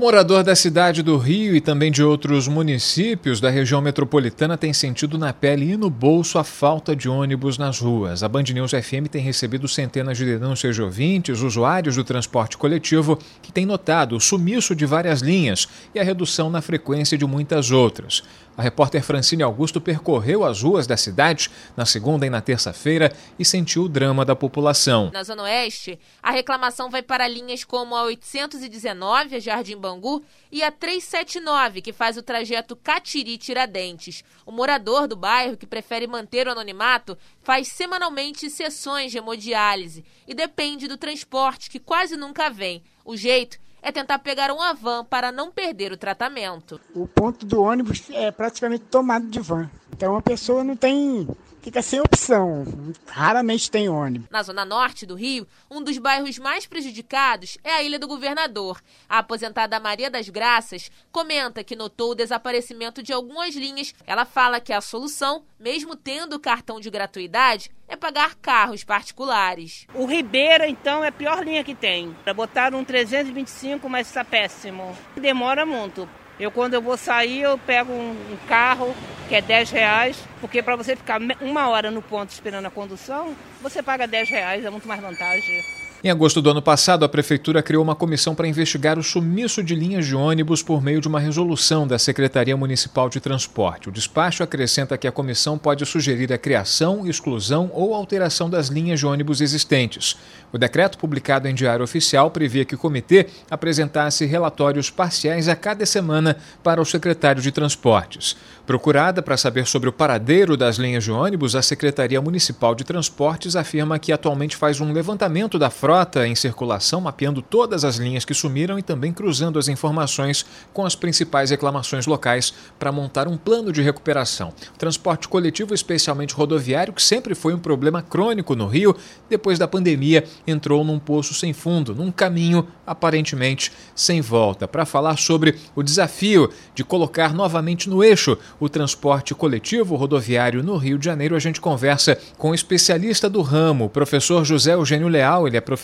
Morador da cidade do Rio e também de outros municípios da região metropolitana tem sentido na pele e no bolso a falta de ônibus nas ruas. A Band News FM tem recebido centenas de denúncias de ouvintes, usuários do transporte coletivo, que têm notado o sumiço de várias linhas e a redução na frequência de muitas outras. A repórter Francine Augusto percorreu as ruas da cidade na segunda e na terça-feira e sentiu o drama da população. Na Zona Oeste, a reclamação vai para linhas como a 819, a Jardim Bangu, e a 379, que faz o trajeto Catiri-Tiradentes. O morador do bairro, que prefere manter o anonimato, faz semanalmente sessões de hemodiálise e depende do transporte, que quase nunca vem. O jeito é tentar pegar uma van para não perder o tratamento. O ponto do ônibus é praticamente tomado de van. Então a pessoa não tem fica sem opção. Raramente tem ônibus. Na zona norte do Rio, um dos bairros mais prejudicados é a Ilha do Governador. A aposentada Maria das Graças comenta que notou o desaparecimento de algumas linhas. Ela fala que a solução, mesmo tendo o cartão de gratuidade, é pagar carros particulares. O Ribeira, então, é a pior linha que tem. Para botar um 325, mas está péssimo. Demora muito. Eu, quando eu vou sair, eu pego um, um carro que é 10 reais, porque para você ficar uma hora no ponto esperando a condução, você paga 10 reais, é muito mais vantagem. Em agosto do ano passado, a Prefeitura criou uma comissão para investigar o sumiço de linhas de ônibus por meio de uma resolução da Secretaria Municipal de Transporte. O despacho acrescenta que a comissão pode sugerir a criação, exclusão ou alteração das linhas de ônibus existentes. O decreto, publicado em Diário Oficial, previa que o comitê apresentasse relatórios parciais a cada semana para o secretário de Transportes. Procurada para saber sobre o paradeiro das linhas de ônibus, a Secretaria Municipal de Transportes afirma que atualmente faz um levantamento da frota em circulação, mapeando todas as linhas que sumiram e também cruzando as informações com as principais reclamações locais para montar um plano de recuperação. O transporte coletivo, especialmente rodoviário, que sempre foi um problema crônico no Rio, depois da pandemia, entrou num poço sem fundo, num caminho aparentemente sem volta. Para falar sobre o desafio de colocar novamente no eixo o transporte coletivo rodoviário no Rio de Janeiro, a gente conversa com o especialista do ramo, o professor José Eugênio Leal. Ele é professor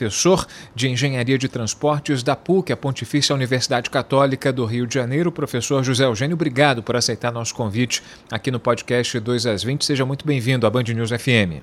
de Engenharia de Transportes da PUC, a Pontifícia Universidade Católica do Rio de Janeiro. Professor José Eugênio, obrigado por aceitar nosso convite aqui no podcast 2 às 20. Seja muito bem-vindo à Band News FM.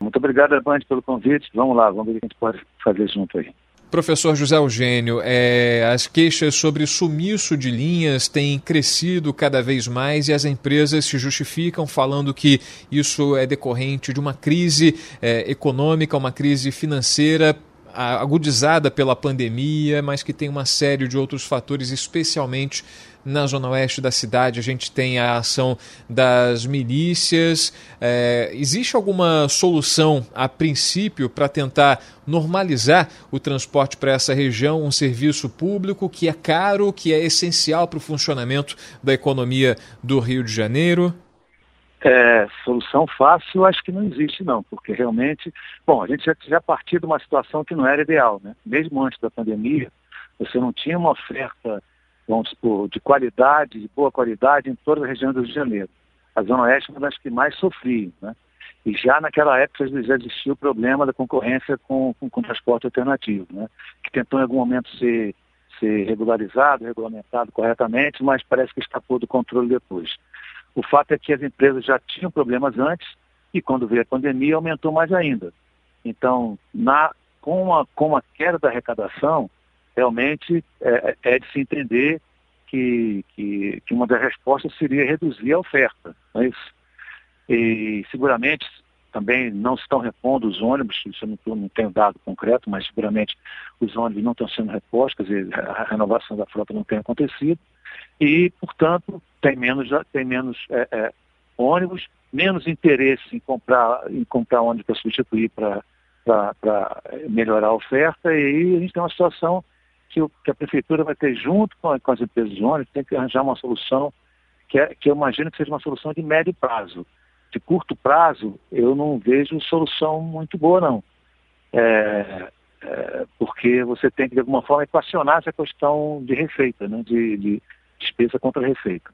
Muito obrigado, Band, pelo convite. Vamos lá, vamos ver o que a gente pode fazer junto aí. Professor José Eugênio, é, as queixas sobre sumiço de linhas têm crescido cada vez mais e as empresas se justificam falando que isso é decorrente de uma crise é, econômica, uma crise financeira agudizada pela pandemia, mas que tem uma série de outros fatores, especialmente na zona oeste da cidade. A gente tem a ação das milícias. É, existe alguma solução, a princípio, para tentar normalizar o transporte para essa região, um serviço público que é caro, que é essencial para o funcionamento da economia do Rio de Janeiro? É, solução fácil acho que não existe não, porque realmente, bom, a gente já, já partiu de uma situação que não era ideal, né? Mesmo antes da pandemia, você não tinha uma oferta, vamos supor, de qualidade, de boa qualidade em toda a região do Rio de Janeiro. A Zona Oeste é uma das que mais sofria, né? E já naquela época já existia o problema da concorrência com, com, com transporte alternativo, né? Que tentou em algum momento ser, ser regularizado, regulamentado corretamente, mas parece que escapou do controle depois. O fato é que as empresas já tinham problemas antes e quando veio a pandemia aumentou mais ainda. Então, na, com, a, com a queda da arrecadação, realmente é, é de se entender que, que, que, uma das respostas seria reduzir a oferta. Não é isso? E seguramente também não estão repondo os ônibus, isso eu não, não tenho dado concreto, mas seguramente os ônibus não estão sendo repostos, quer dizer, a renovação da frota não tem acontecido e, portanto, tem menos, tem menos é, é, ônibus, menos interesse em comprar, em comprar ônibus para substituir para melhorar a oferta, e a gente tem uma situação que, o, que a prefeitura vai ter junto com, com, as empresas de ônibus, tem que arranjar uma solução que, é, que eu imagino que seja uma solução de médio prazo. De curto prazo, eu não vejo solução muito boa, não. É, é, porque você tem que, de alguma forma, equacionar essa questão de receita, né, de, de despesa contra receita.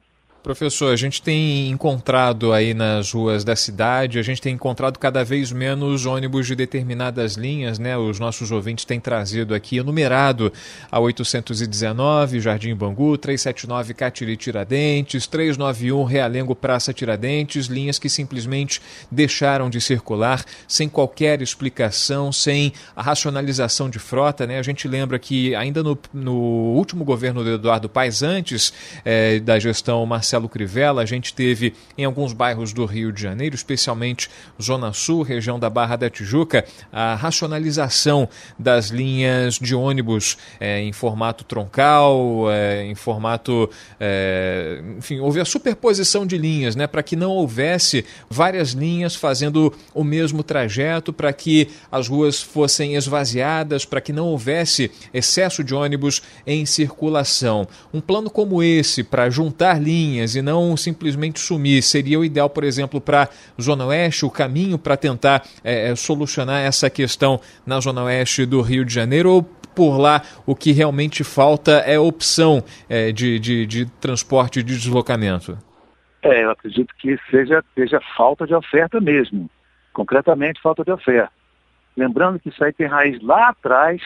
Professor, a gente tem encontrado aí nas ruas da cidade, a gente tem encontrado cada vez menos ônibus de determinadas linhas, né? Os nossos ouvintes têm trazido aqui, enumerado a 819, Jardim Bangu, 379 Catiri Tiradentes, 391 Realengo Praça Tiradentes, linhas que simplesmente deixaram de circular sem qualquer explicação, sem a racionalização de frota, né? A gente lembra que ainda no, no último governo do Eduardo Paes, antes é, da gestão Marcelo Marcelo Crivella, a gente teve em alguns bairros do Rio de Janeiro, especialmente Zona Sul, região da Barra da Tijuca, a racionalização das linhas de ônibus é, em formato troncal, é, em formato. É, enfim, houve a superposição de linhas, né, para que não houvesse várias linhas fazendo o mesmo trajeto, para que as ruas fossem esvaziadas, para que não houvesse excesso de ônibus em circulação. Um plano como esse, para juntar linhas, e não simplesmente sumir. Seria o ideal, por exemplo, para Zona Oeste, o caminho para tentar é, solucionar essa questão na Zona Oeste do Rio de Janeiro ou por lá o que realmente falta é opção é, de, de, de transporte de deslocamento? É, eu acredito que seja, seja falta de oferta mesmo. Concretamente, falta de oferta. Lembrando que isso aí tem raiz lá atrás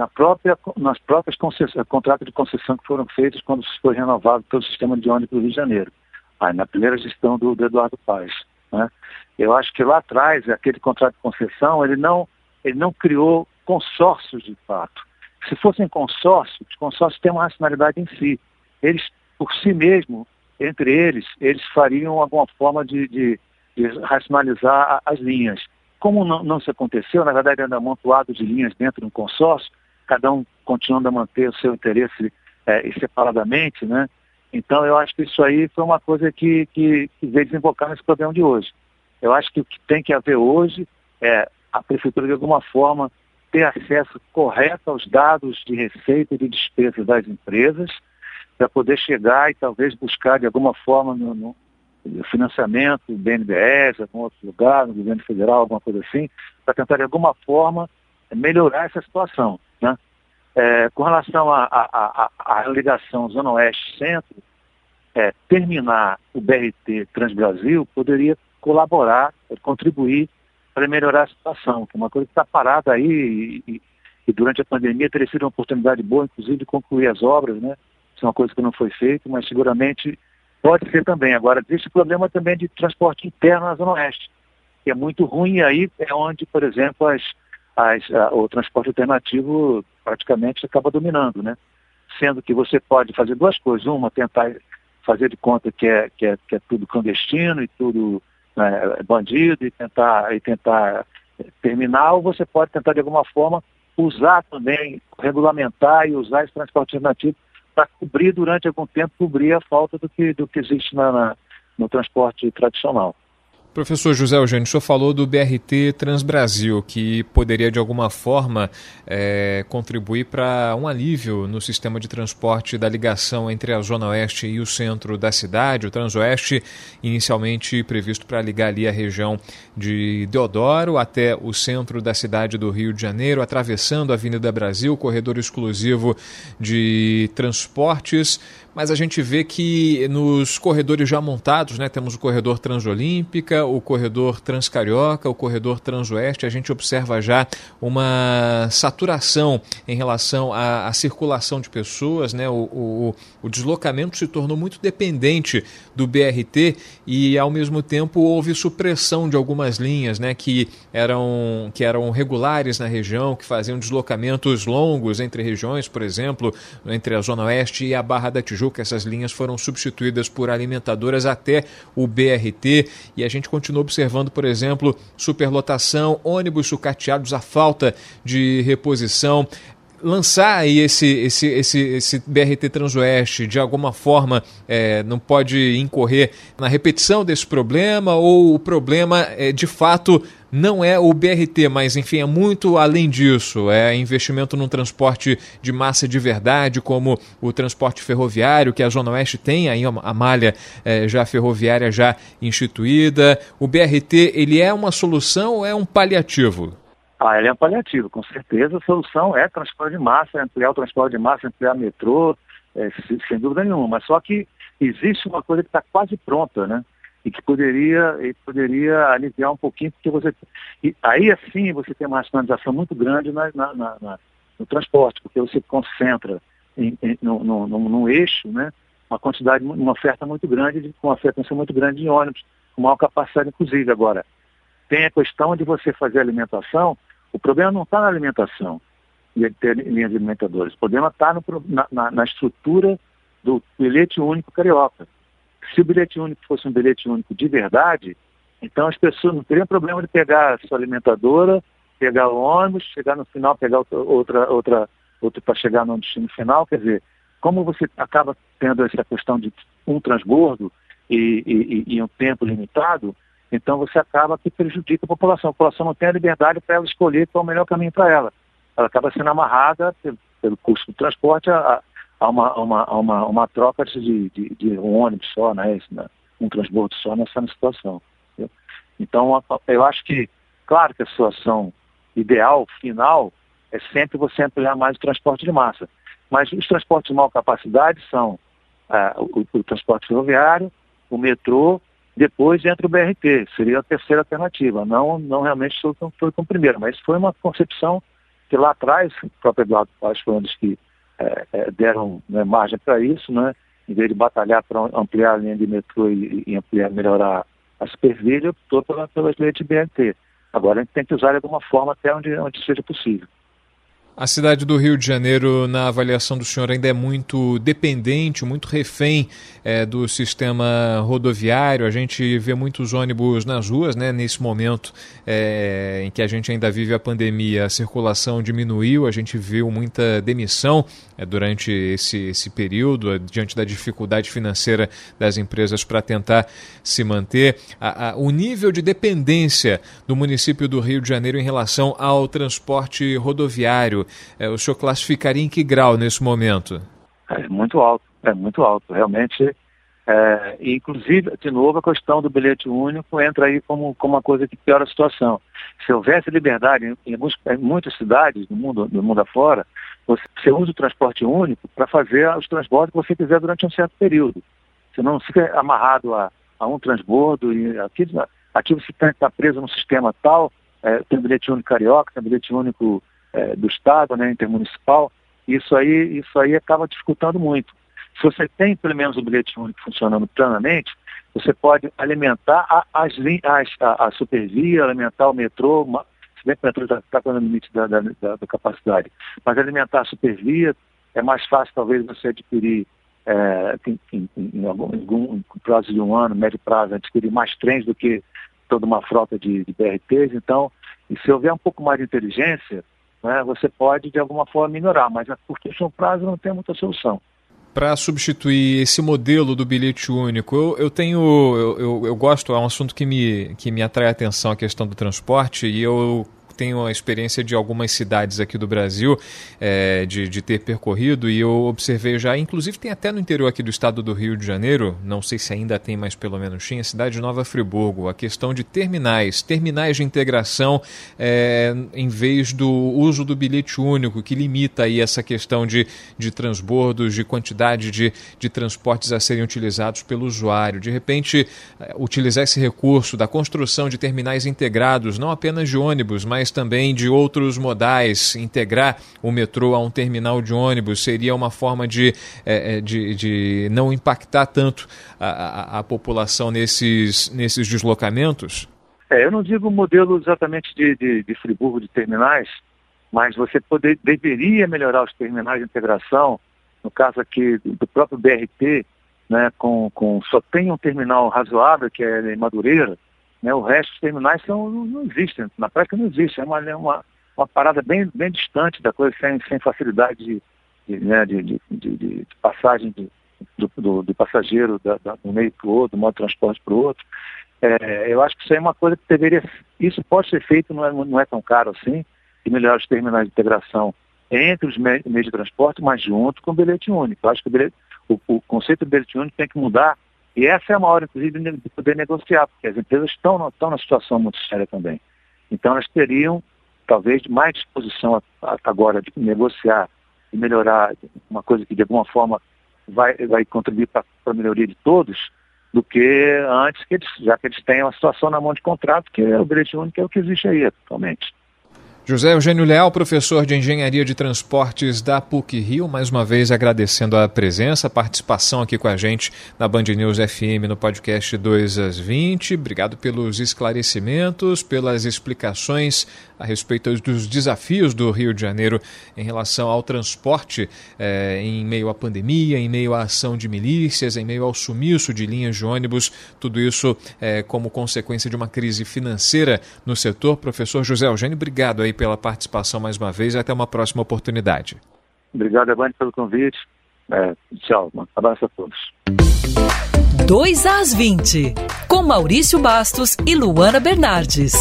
na própria, nas próprias contratos de concessão que foram feitos quando foi renovado pelo sistema de ônibus do Rio de Janeiro, aí, na primeira gestão do, do Eduardo Paes. Né? Eu acho que lá atrás, aquele contrato de concessão, ele não, ele não criou consórcios de fato. Se fossem consórcios, os consórcios têm uma racionalidade em si. Eles, por si mesmos, entre eles, eles fariam alguma forma de, de, de racionalizar as linhas. Como não, não, se aconteceu, na verdade, ainda amontoado de linhas dentro de um consórcio, cada um continuando a manter o seu interesse é, separadamente, né? Então eu acho que isso aí foi uma coisa que, que, que veio desembocar nesse problema de hoje. Eu acho que o que tem que haver hoje é a prefeitura de alguma forma ter acesso correto aos dados de receita e de despesa das empresas para poder chegar e talvez buscar de alguma forma no, no, financiamento, BNDES, algum outro lugar, no governo federal, alguma coisa assim, para tentar de alguma forma melhorar essa situação. Né? É, com relação à ligação Zona Oeste-Centro, é, terminar o BRT Transbrasil poderia colaborar, contribuir para melhorar a situação, que é uma coisa que está parada aí e, e, durante a pandemia teria sido uma oportunidade boa, inclusive, de concluir as obras, né? Isso é uma coisa que não foi feita, mas seguramente pode ser também. Agora, existe o problema também de transporte interno na Zona Oeste, que é muito ruim, e aí é onde, por exemplo, as, as, a, o transporte alternativo praticamente acaba dominando, né? Sendo que você pode fazer duas coisas. Uma, tentar fazer de conta que é, que é, que é tudo clandestino e tudo né, bandido e tentar, e tentar terminar, ou você pode tentar de alguma forma usar também, regulamentar e usar esse transporte alternativo para cobrir durante algum tempo, cobrir a falta do que, do que existe na, na no transporte tradicional. Professor José Eugênio, o senhor falou do BRT Transbrasil, que poderia de alguma forma é, contribuir para um alívio no sistema de transporte da ligação entre a Zona Oeste e o centro da cidade, o Transoeste, inicialmente previsto para ligar ali a região de Deodoro até o centro da cidade do Rio de Janeiro, atravessando a Avenida Brasil, corredor exclusivo de transportes mas a gente vê que nos corredores já montados, né, temos o corredor Transolímpica, o corredor Transcarioca, o corredor Transoeste, a gente observa já uma saturação em relação à, à circulação de pessoas, né, o, o, o, deslocamento se tornou muito dependente do BRT e ao mesmo tempo houve supressão de algumas linhas, né, que eram que eram regulares na região, que faziam deslocamentos longos entre regiões, por exemplo, entre a Zona Oeste e a Barra da Tijuca Tijuca. Essas linhas foram substituídas por alimentadoras até o BRT e a gente continua observando, por exemplo, superlotação, ônibus sucateados, a falta de reposição lançar aí esse, esse, esse, esse BRT Transoeste de alguma forma é, não pode incorrer na repetição desse problema ou o problema é, de fato não é o BRT, mas enfim, é muito além disso. É investimento num transporte de massa de verdade, como o transporte ferroviário, que a Zona Oeste tem aí a malha é, já ferroviária já instituída. O BRT, ele é uma solução ou é um paliativo? Ah, ele é um paliativo, com certeza. A solução é transporte de massa, é ampliar o transporte de massa, ampliar metrô, é, sem dúvida nenhuma. Mas só que existe uma coisa que está quase pronta, né? E que poderia, e poderia aliviar um pouquinho, porque você. E aí assim você tem uma racionalização muito grande na, na, na, no transporte, porque você concentra em, em, no, no, no, no, eixo né, uma quantidade, uma oferta muito grande, com uma frequência muito grande de ônibus, com maior capacidade, inclusive. Agora, tem a questão de você fazer alimentação, o problema não está na alimentação e ter linhas alimentadoras, o problema está na, na, na estrutura do bilhete único carioca. Se o bilhete único fosse um bilhete único de verdade, então as pessoas não teriam problema de pegar a sua alimentadora, pegar o ônibus, chegar no final, pegar outra, outra, outra para chegar no destino final. Quer dizer, como você acaba tendo essa questão de um transbordo e, e, e um tempo limitado, então você acaba que prejudica a população. A população não tem a liberdade para ela escolher qual é o melhor caminho para ela. Ela acaba sendo amarrada pelo, pelo custo do transporte a, há uma, uma, uma, uma troca de, de, de, um ônibus só, né, um transbordo só nessa situação. Entendeu? Então, eu acho que, claro que a situação ideal, final, é sempre você ampliar mais o transporte de massa. Mas os transportes de maior capacidade são ah, o, o, transporte ferroviário, o metrô, depois entra o BRT, seria a terceira alternativa. Não, não realmente foi, foi com o primeiro, mas foi uma concepção que lá atrás, o próprio Eduardo Paz foi um dos que é, é, deram né, margem para isso, né? em vez de batalhar para ampliar a linha de metrô e, e ampliar, melhorar a supervia, optou pela, pelas leis de BNT. Agora a gente tem que usar de alguma forma até onde, onde seja possível. A cidade do Rio de Janeiro, na avaliação do senhor, ainda é muito dependente, muito refém é, do sistema rodoviário. A gente vê muitos ônibus nas ruas, né? Nesse momento é, em que a gente ainda vive a pandemia, a circulação diminuiu, a gente viu muita demissão é, durante esse, esse período, diante da dificuldade financeira das empresas para tentar se manter. A, a, o nível de dependência do município do Rio de Janeiro em relação ao transporte rodoviário é, o senhor classificaria em que grau nesse momento? É muito alto, é muito alto. Realmente, é, inclusive, de novo, a questão do bilhete único entra aí como, como uma coisa que piora a situação. Se houvesse liberdade em, em, em muitas cidades do mundo, do mundo afora, você, você usa o transporte único para fazer os transportes que você quiser durante um certo período. Você não fica amarrado a, a um transbordo e aqui, aqui você está preso num sistema tal, é, tem bilhete único carioca, tem bilhete único é, do Estado, né, intermunicipal, isso aí, isso aí acaba dificultando muito. Se você tem pelo menos o bilhete único funcionando plenamente, você pode alimentar a, as, as, a, a supervia, alimentar o metrô, se bem que o metrô está tá com o limite da, da, da, da, capacidade, mas alimentar a supervia é mais fácil talvez você adquirir é, em, em, em, algum, em, algum, prazo de um ano, médio prazo, adquirir mais trens do que toda uma frota de, de BRTs. Então, se houver um pouco mais de inteligência, né, você pode de alguma forma melhorar, mas a curtíssimo prazo não tem muita solução. Para substituir esse modelo do bilhete único, eu, eu tenho, eu, eu, eu, gosto, é um assunto que me, que me atrai a atenção, a questão do transporte, e eu tenho a experiência de algumas cidades aqui do Brasil é, de, de ter percorrido e eu observei já, inclusive tem até no interior aqui do estado do Rio de Janeiro, não sei se ainda tem, mas pelo menos tinha, a cidade de Nova Friburgo, a questão de terminais, terminais de integração é, em vez do uso do bilhete único, que limita aí essa questão de, de transbordos, de quantidade de, de transportes a serem utilizados pelo usuário. De repente, é, utilizar esse recurso da construção de terminais integrados, não apenas de ônibus, mas também de outros modais. Integrar o metrô a um terminal de ônibus seria uma forma de, é, é, de, de não impactar tanto a, a, a, população nesses, nesses deslocamentos? É, eu não digo modelo exatamente de, de, de Friburgo de terminais, mas você poder, deveria melhorar os terminais de integração, no caso aqui do próprio BRT, né, com, com, só tem um terminal razoável, que é em Madureira, né? O resto dos terminais são, não, existem, na prática não existe, é uma, é uma, uma parada bem, bem distante da coisa, sem, sem facilidade de, de, né, de, de, de, passagem do, do, do, passageiro da, da, do meio para o outro, do modo de transporte para o outro. É, eu acho que isso é uma coisa que deveria, isso pode ser feito, não é, não é tão caro assim, de melhorar os terminais de integração entre os meios de transporte, mas junto com o bilhete único. Eu acho que o, bilhete, o, o conceito do bilhete único tem que mudar e essa é a maior, inclusive, de poder negociar, porque as empresas estão, estão na situação muito séria também. Então, elas teriam, talvez, mais disposição agora de negociar e melhorar uma coisa que, de alguma forma, vai, vai contribuir para a melhoria de todos, do que antes, que eles, já que eles têm uma situação na mão de contrato, que é o bilhete único, é o que existe aí atualmente. José Eugênio Leal, professor de Engenharia de Transportes da PUC Rio, mais uma vez agradecendo a presença, a participação aqui com a gente na Band News FM no podcast 2 às 20. Obrigado pelos esclarecimentos, pelas explicações a respeito dos desafios do Rio de Janeiro em relação ao transporte eh, em meio à pandemia, em meio à ação de milícias, em meio ao sumiço de linhas de ônibus, tudo isso eh, como consequência de uma crise financeira no setor. Professor José Eugênio, obrigado aí pela participação mais uma vez e até uma próxima oportunidade. Obrigado, Evane, pelo convite. É, tchau, um abraço a todos. 2 às 20, com Maurício Bastos e Luana Bernardes.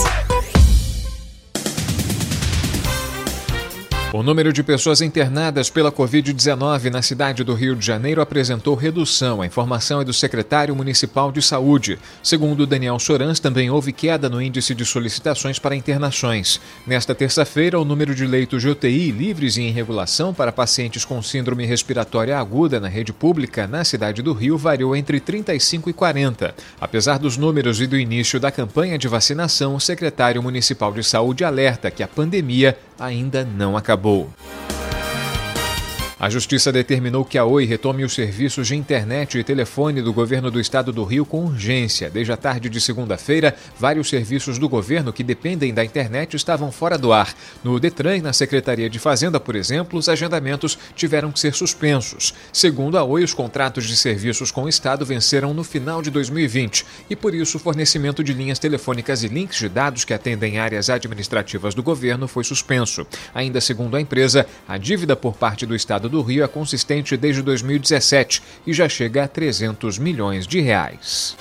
O número de pessoas internadas pela Covid-19 na cidade do Rio de Janeiro apresentou redução. A informação é do secretário municipal de saúde. Segundo Daniel Sorans, também houve queda no índice de solicitações para internações. Nesta terça-feira, o número de leitos de UTI livres e em regulação para pacientes com síndrome respiratória aguda na rede pública na cidade do Rio variou entre 35 e 40. Apesar dos números e do início da campanha de vacinação, o secretário municipal de saúde alerta que a pandemia ainda não acabou. A Justiça determinou que a Oi retome os serviços de internet e telefone do governo do estado do Rio com urgência. Desde a tarde de segunda-feira, vários serviços do governo que dependem da internet estavam fora do ar. No Detran e na Secretaria de Fazenda, por exemplo, os agendamentos tiveram que ser suspensos. Segundo a Oi, os contratos de serviços com o estado venceram no final de 2020 e, por isso, o fornecimento de linhas telefônicas e links de dados que atendem áreas administrativas do governo foi suspenso. Ainda segundo a empresa, a dívida por parte do estado do Rio é consistente desde 2017 e já chega a 300 milhões de reais.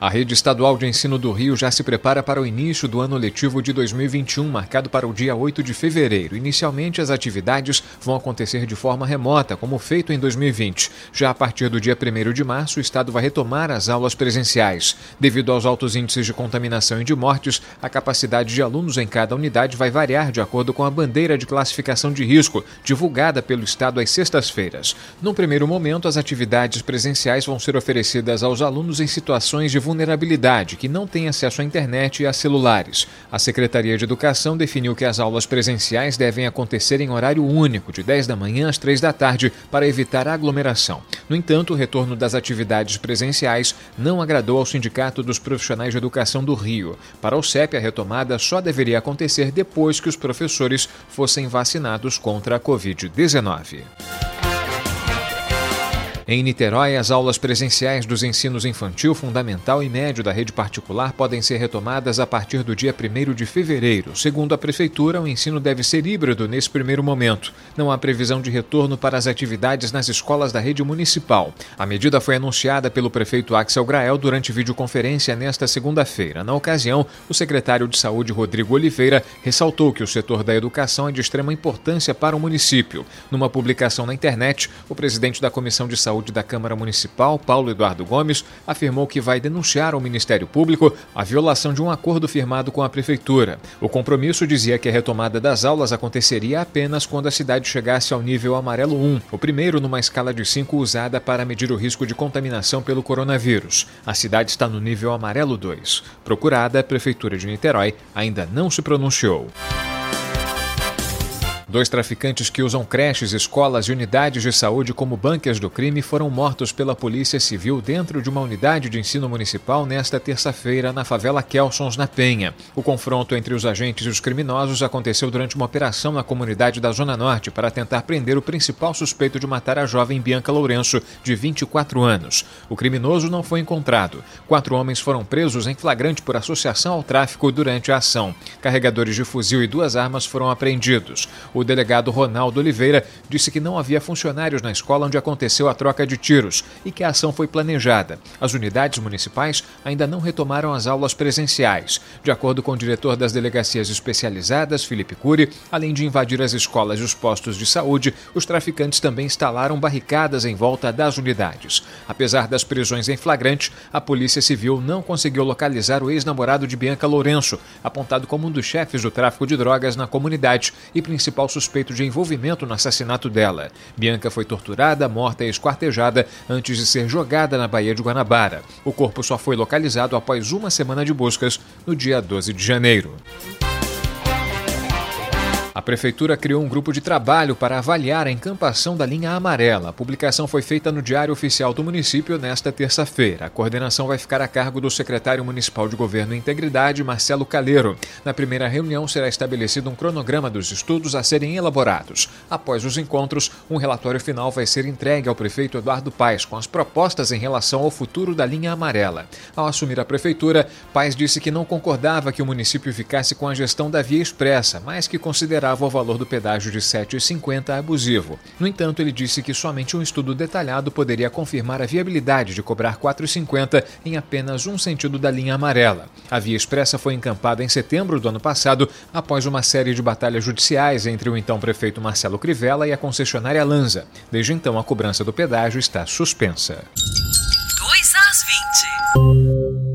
A rede estadual de ensino do Rio já se prepara para o início do ano letivo de 2021, marcado para o dia 8 de fevereiro. Inicialmente, as atividades vão acontecer de forma remota, como feito em 2020. Já a partir do dia 1 de março, o Estado vai retomar as aulas presenciais. Devido aos altos índices de contaminação e de mortes, a capacidade de alunos em cada unidade vai variar de acordo com a bandeira de classificação de risco, divulgada pelo Estado às sextas-feiras. Num primeiro momento, as atividades presenciais vão ser oferecidas aos alunos em situações de vulnerabilidade que não têm acesso à internet e a celulares. A Secretaria de Educação definiu que as aulas presenciais devem acontecer em horário único, de 10 da manhã às 3 da tarde, para evitar aglomeração. No entanto, o retorno das atividades presenciais não agradou ao Sindicato dos Profissionais de Educação do Rio. Para o CEP, a retomada só deveria acontecer depois que os professores fossem vacinados contra a Covid-19. Em Niterói, as aulas presenciais dos ensinos infantil, fundamental e médio da rede particular podem ser retomadas a partir do dia 1 de fevereiro. Segundo a Prefeitura, o ensino deve ser híbrido nesse primeiro momento. Não há previsão de retorno para as atividades nas escolas da rede municipal. A medida foi anunciada pelo prefeito Axel Grael durante videoconferência nesta segunda-feira. Na ocasião, o secretário de Saúde, Rodrigo Oliveira, ressaltou que o setor da educação é de extrema importância para o município. Numa publicação na internet, o presidente da Comissão de Saúde Saúde da Câmara Municipal, Paulo Eduardo Gomes, afirmou que vai denunciar ao Ministério Público a violação de um acordo firmado com a Prefeitura. O compromisso dizia que a retomada das aulas aconteceria apenas quando a cidade chegasse ao nível amarelo 1, o primeiro numa escala de 5 usada para medir o risco de contaminação pelo coronavírus. A cidade está no nível amarelo 2. Procurada, a Prefeitura de Niterói ainda não se pronunciou. Dois traficantes que usam creches, escolas e unidades de saúde como bancas do crime foram mortos pela Polícia Civil dentro de uma unidade de ensino municipal nesta terça-feira na favela Kelsons, na Penha. O confronto entre os agentes e os criminosos aconteceu durante uma operação na comunidade da Zona Norte para tentar prender o principal suspeito de matar a jovem Bianca Lourenço, de 24 anos. O criminoso não foi encontrado. Quatro homens foram presos em flagrante por associação ao tráfico durante a ação. Carregadores de fuzil e duas armas foram apreendidos. O delegado Ronaldo Oliveira disse que não havia funcionários na escola onde aconteceu a troca de tiros e que a ação foi planejada. As unidades municipais ainda não retomaram as aulas presenciais. De acordo com o diretor das delegacias especializadas, Felipe Cury, além de invadir as escolas e os postos de saúde, os traficantes também instalaram barricadas em volta das unidades. Apesar das prisões em flagrante, a Polícia Civil não conseguiu localizar o ex-namorado de Bianca Lourenço, apontado como um dos chefes do tráfico de drogas na comunidade e principal suspeito de envolvimento no assassinato dela. Bianca foi torturada, morta e esquartejada antes de ser jogada na Baía de Guanabara. O corpo só foi localizado após uma semana de buscas no dia 12 de janeiro. A Prefeitura criou um grupo de trabalho para avaliar a encampação da linha amarela. A publicação foi feita no Diário Oficial do Município nesta terça-feira. A coordenação vai ficar a cargo do secretário municipal de Governo e Integridade, Marcelo Caleiro. Na primeira reunião será estabelecido um cronograma dos estudos a serem elaborados. Após os encontros, um relatório final vai ser entregue ao prefeito Eduardo Paes com as propostas em relação ao futuro da linha amarela. Ao assumir a prefeitura, Paes disse que não concordava que o município ficasse com a gestão da via expressa, mas que considerava considerava o valor do pedágio de R$ 7,50 abusivo. No entanto, ele disse que somente um estudo detalhado poderia confirmar a viabilidade de cobrar R$ 4,50 em apenas um sentido da linha amarela. A via expressa foi encampada em setembro do ano passado, após uma série de batalhas judiciais entre o então prefeito Marcelo Crivella e a concessionária Lanza. Desde então, a cobrança do pedágio está suspensa. 2 às 20.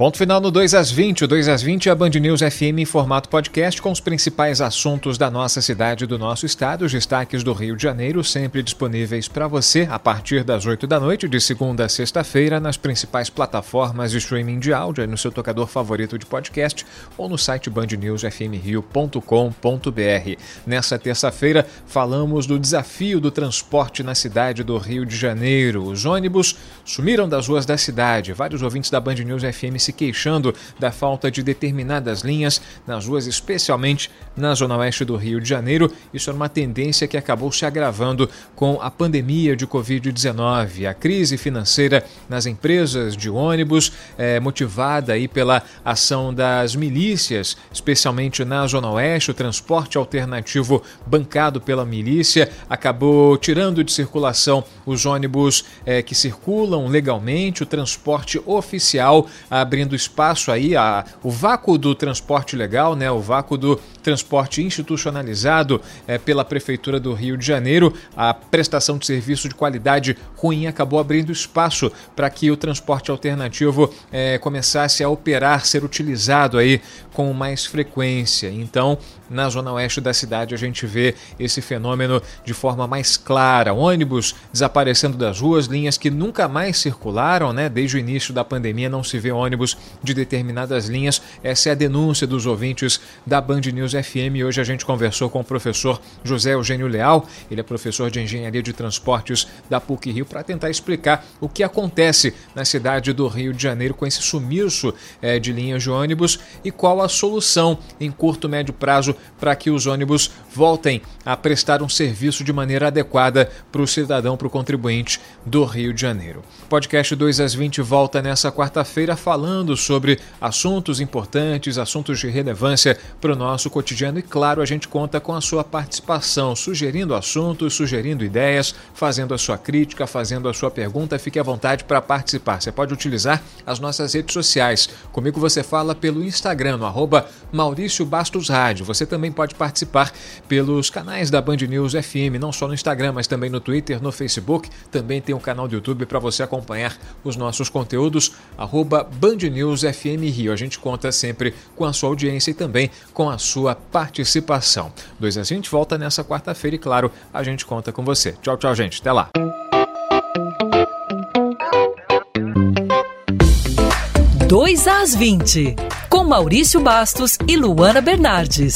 Ponto final no 2 às 20. O 2 às 20 é a Band News FM em formato podcast com os principais assuntos da nossa cidade e do nosso estado, os destaques do Rio de Janeiro, sempre disponíveis para você a partir das 8 da noite, de segunda a sexta-feira, nas principais plataformas de streaming de áudio, no seu tocador favorito de podcast ou no site bandnewsfmrio.com.br. Nessa terça-feira, falamos do desafio do transporte na cidade do Rio de Janeiro. Os ônibus sumiram das ruas da cidade. Vários ouvintes da Band News FM se se queixando da falta de determinadas linhas nas ruas, especialmente na zona oeste do Rio de Janeiro. Isso era uma tendência que acabou se agravando com a pandemia de Covid-19. A crise financeira nas empresas de ônibus, é, motivada aí pela ação das milícias, especialmente na zona oeste, o transporte alternativo bancado pela milícia acabou tirando de circulação os ônibus é, que circulam legalmente, o transporte oficial abrindo abrindo espaço aí a, o vácuo do transporte legal, né, o vácuo do transporte institucionalizado é, pela Prefeitura do Rio de Janeiro. A prestação de serviço de qualidade ruim acabou abrindo espaço para que o transporte alternativo é, começasse a operar, ser utilizado aí com mais frequência. Então, na zona oeste da cidade, a gente vê esse fenômeno de forma mais clara. Ônibus desaparecendo das ruas, linhas que nunca mais circularam, né? Desde o início da pandemia não se vê ônibus de determinadas linhas. Essa é a denúncia dos ouvintes da Band News FM. Hoje a gente conversou com o professor José Eugênio Leal, ele é professor de Engenharia de Transportes da PUC Rio, para tentar explicar o que acontece na cidade do Rio de Janeiro com esse sumiço é, de linhas de ônibus e qual a solução em curto médio prazo para que os ônibus voltem a prestar um serviço de maneira adequada para o cidadão, para o contribuinte do Rio de Janeiro. Podcast 2 às 20 volta nessa quarta-feira falando sobre assuntos importantes, assuntos de relevância para o nosso e, claro, a gente conta com a sua participação, sugerindo assuntos, sugerindo ideias, fazendo a sua crítica, fazendo a sua pergunta. Fique à vontade para participar. Você pode utilizar as nossas redes sociais. Comigo você fala pelo Instagram, no arroba Maurício Bastos Rádio. Você também pode participar pelos canais da Band News FM, não só no Instagram, mas também no Twitter, no Facebook. Também tem um canal do YouTube para você acompanhar os nossos conteúdos, arroba Band News FM Rio. A gente conta sempre com a sua audiência e também com a sua participação. 2 a gente volta nessa quarta-feira e, claro, a gente conta com você. Tchau, tchau, gente. Até lá. Dois às 20, com Maurício Bastos e Luana Bernardes.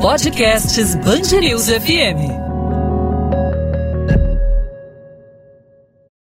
Podcasts Bangerils FM.